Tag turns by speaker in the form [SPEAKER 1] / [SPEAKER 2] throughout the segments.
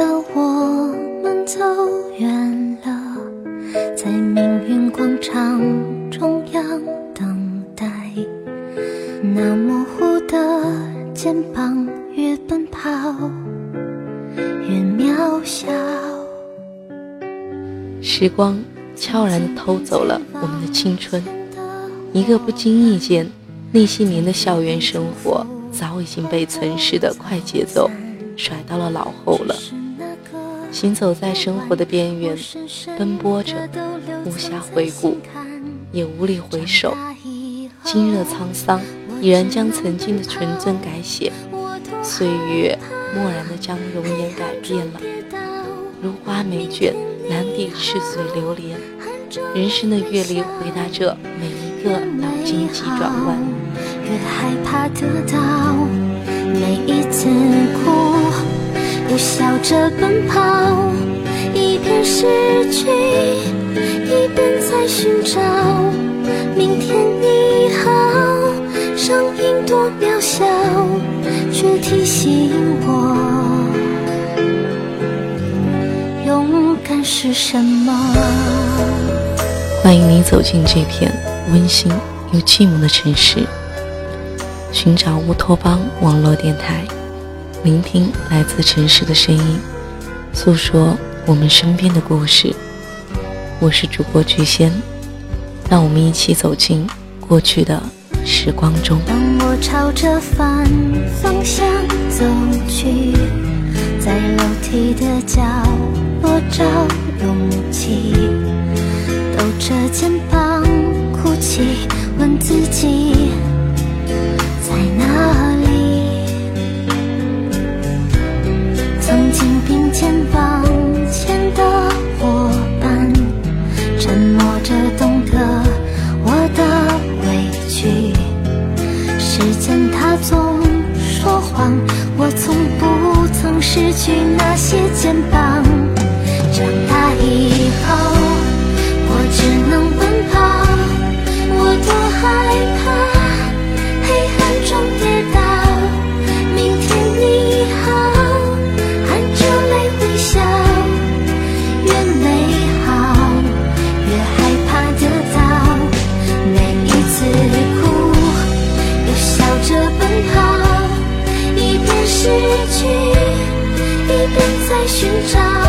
[SPEAKER 1] 的我们走远了，在命运广场中央等待。那模糊的肩膀，越奔跑越渺小。
[SPEAKER 2] 时光悄然偷走了我们的青春，一个不经意间，那些年的校园生活早已经被城市的快节奏甩到了脑后了。行走在生活的边缘，奔波着，无暇回顾，也无力回首。今日沧桑，已然将曾经的纯真改写，岁月漠然的将容颜改变了，如花美眷。难抵赤水流连，人生的阅历回答着每一个脑筋急转弯。
[SPEAKER 1] 越害怕得到，每一次哭，又笑着奔跑，一边失去，一边在寻找。明天你好，声音多渺小，却提醒我。勇敢是什么？
[SPEAKER 2] 欢迎你走进这片温馨又寂寞的城市，寻找乌托邦网络电台，聆听来自城市的声音，诉说我们身边的故事。我是主播菊仙，让我们一起走进过去的时光中。
[SPEAKER 1] 当我朝着反方向走去，在楼梯的角。落找勇气，抖着肩膀哭泣，问自己我从不曾失去那些肩膀。寻找。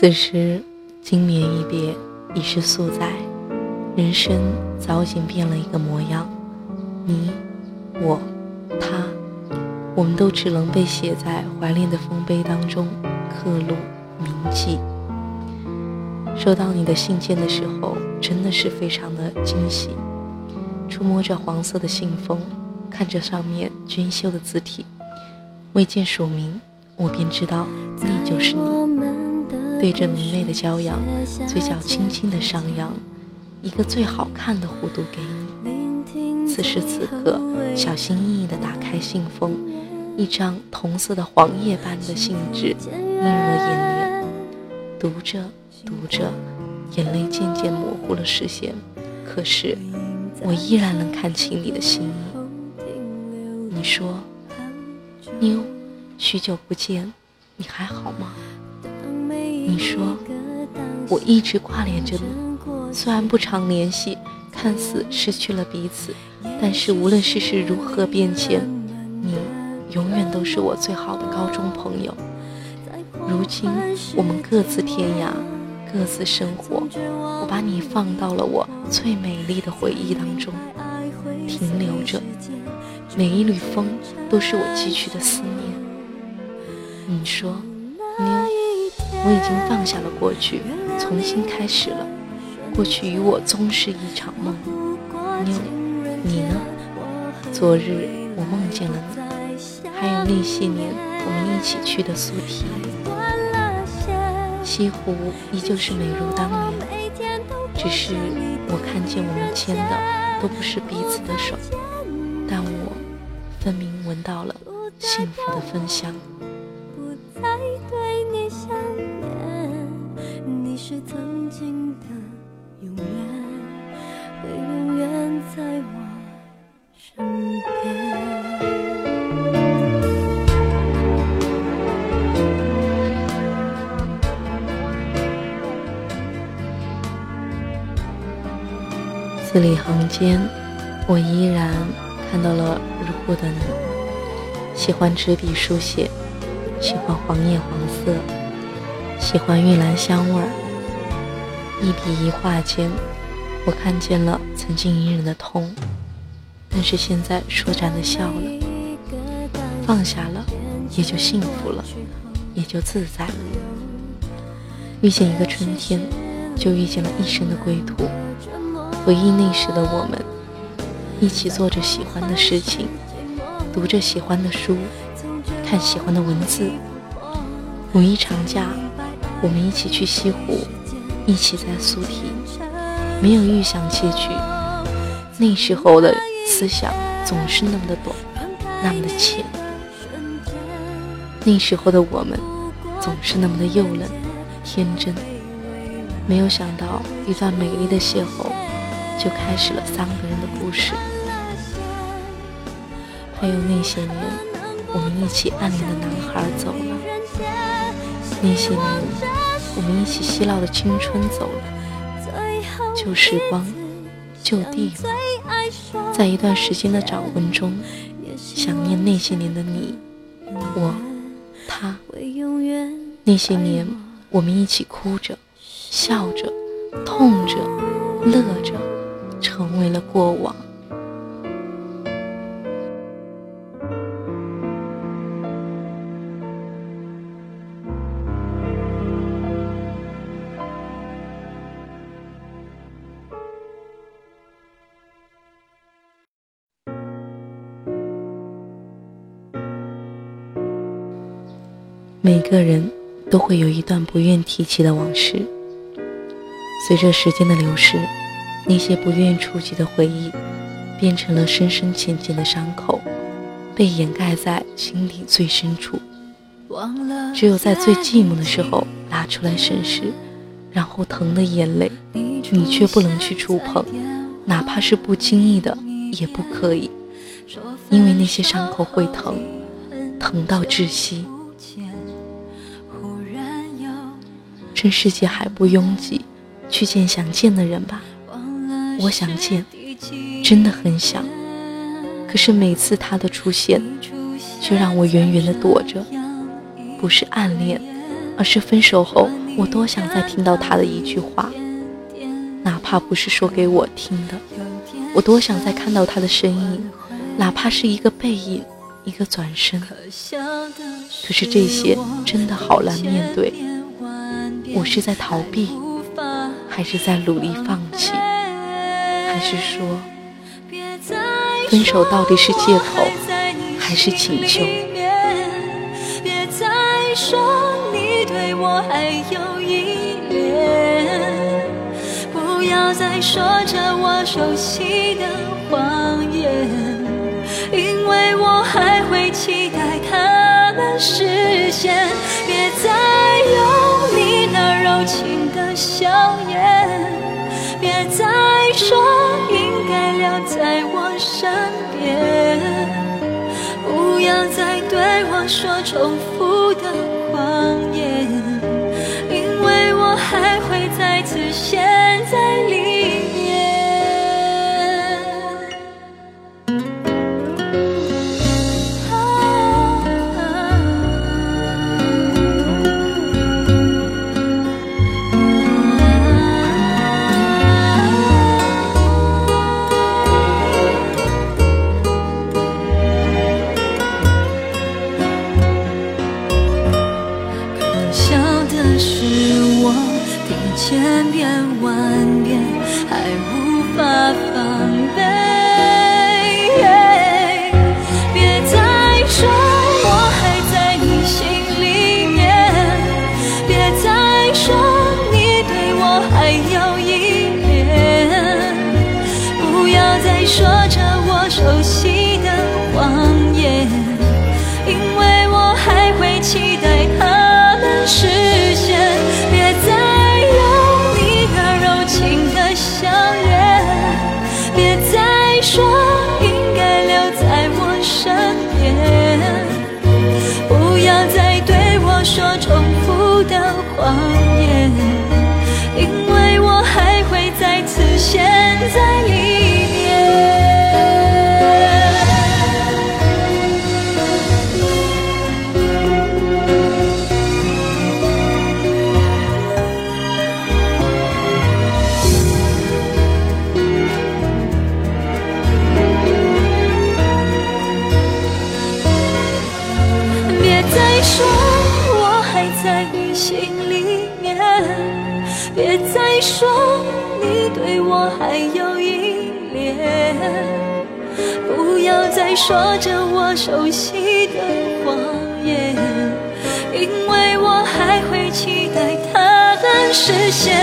[SPEAKER 2] 此时，经年一别已是素载，人生早已经变了一个模样。你、我、他，我们都只能被写在怀念的丰碑当中刻录铭记。收到你的信件的时候，真的是非常的惊喜。触摸着黄色的信封，看着上面娟秀的字体，未见署名，我便知道那就是你。对着明媚的骄阳，嘴角轻轻的上扬，一个最好看的弧度给你。此时此刻，小心翼翼地打开信封，一张同色的黄叶般的信纸映入了眼帘。读着读着，眼泪渐渐模糊了视线，可是我依然能看清你的心意。你说，妞，许久不见，你还好吗？说，我一直挂念着你，虽然不常联系，看似失去了彼此，但是无论世事如何变迁，你永远都是我最好的高中朋友。如今我们各自天涯，各自生活，我把你放到了我最美丽的回忆当中，停留着。每一缕风都是我寄去的思念。你说，妞，我已经放下了过去，重新开始了。过去与我终是一场梦。你，你呢？昨日我梦见了你，还有那些年我们一起去的苏堤。西湖依旧是美如当年，只是我看见我们牵的都不是彼此的手，但我分明闻到了幸福的芬香。
[SPEAKER 1] 是曾经的，永远会永远在我
[SPEAKER 2] 字里行间，我依然看到了如故的你。喜欢纸笔书写，喜欢黄叶黄色，喜欢玉兰香味儿。一笔一画间，我看见了曾经隐忍的痛，但是现在舒展的笑了。放下了，也就幸福了，也就自在了。遇见一个春天，就遇见了一生的归途。回忆那时的我们，一起做着喜欢的事情，读着喜欢的书，看喜欢的文字。五一长假，我们一起去西湖，一起在苏堤，没有预想结局。那时候的思想总是那么的短，那么的浅。那时候的我们总是那么的幼嫩、天真。没有想到一段美丽的邂逅。就开始了三个人的故事，还有那些年我们一起暗恋的男孩走了，那些年我们一起嬉闹的青春走了，旧时光，旧地方，在一段时间的掌纹中，想念那些年的你，我，他，那些年我们一起哭着，笑着，痛着，乐着。成为了过往。每个人都会有一段不愿提起的往事，随着时间的流逝。那些不愿触及的回忆，变成了深深浅浅的伤口，被掩盖在心底最深处。只有在最寂寞的时候拿出来审视，然后疼的眼泪，你却不能去触碰，哪怕是不经意的也不可以，因为那些伤口会疼，疼到窒息。趁世界还不拥挤，去见想见的人吧。我想见，真的很想。可是每次他的出现，却让我远远的躲着。不是暗恋，而是分手后，我多想再听到他的一句话，哪怕不是说给我听的。我多想再看到他的身影，哪怕是一个背影，一个转身。可是这些真的好难面对。我是在逃避，还是在努力放弃？还是说，分手到底是借口还是请求？别再说你对我还有依恋，不要再说着我熟悉的谎言，因为我还会期待它们实现。别再用情的笑颜，别再说应该留。在我身边，不要再对我
[SPEAKER 3] 说重复的有一点，不要再说着我熟悉的谎言，因为我还会期待它们实现。别再用你的柔情的笑脸别再。说应该留在我身边，不要再对我说重复的谎在里面。别再说我还在你心里面，别再说你对我还有说着我熟悉的谎言，因为我还会期待它的实现。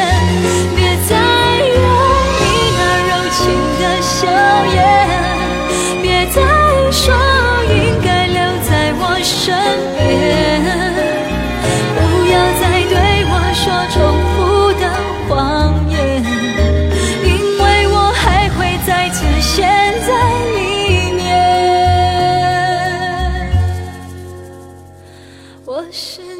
[SPEAKER 3] 我是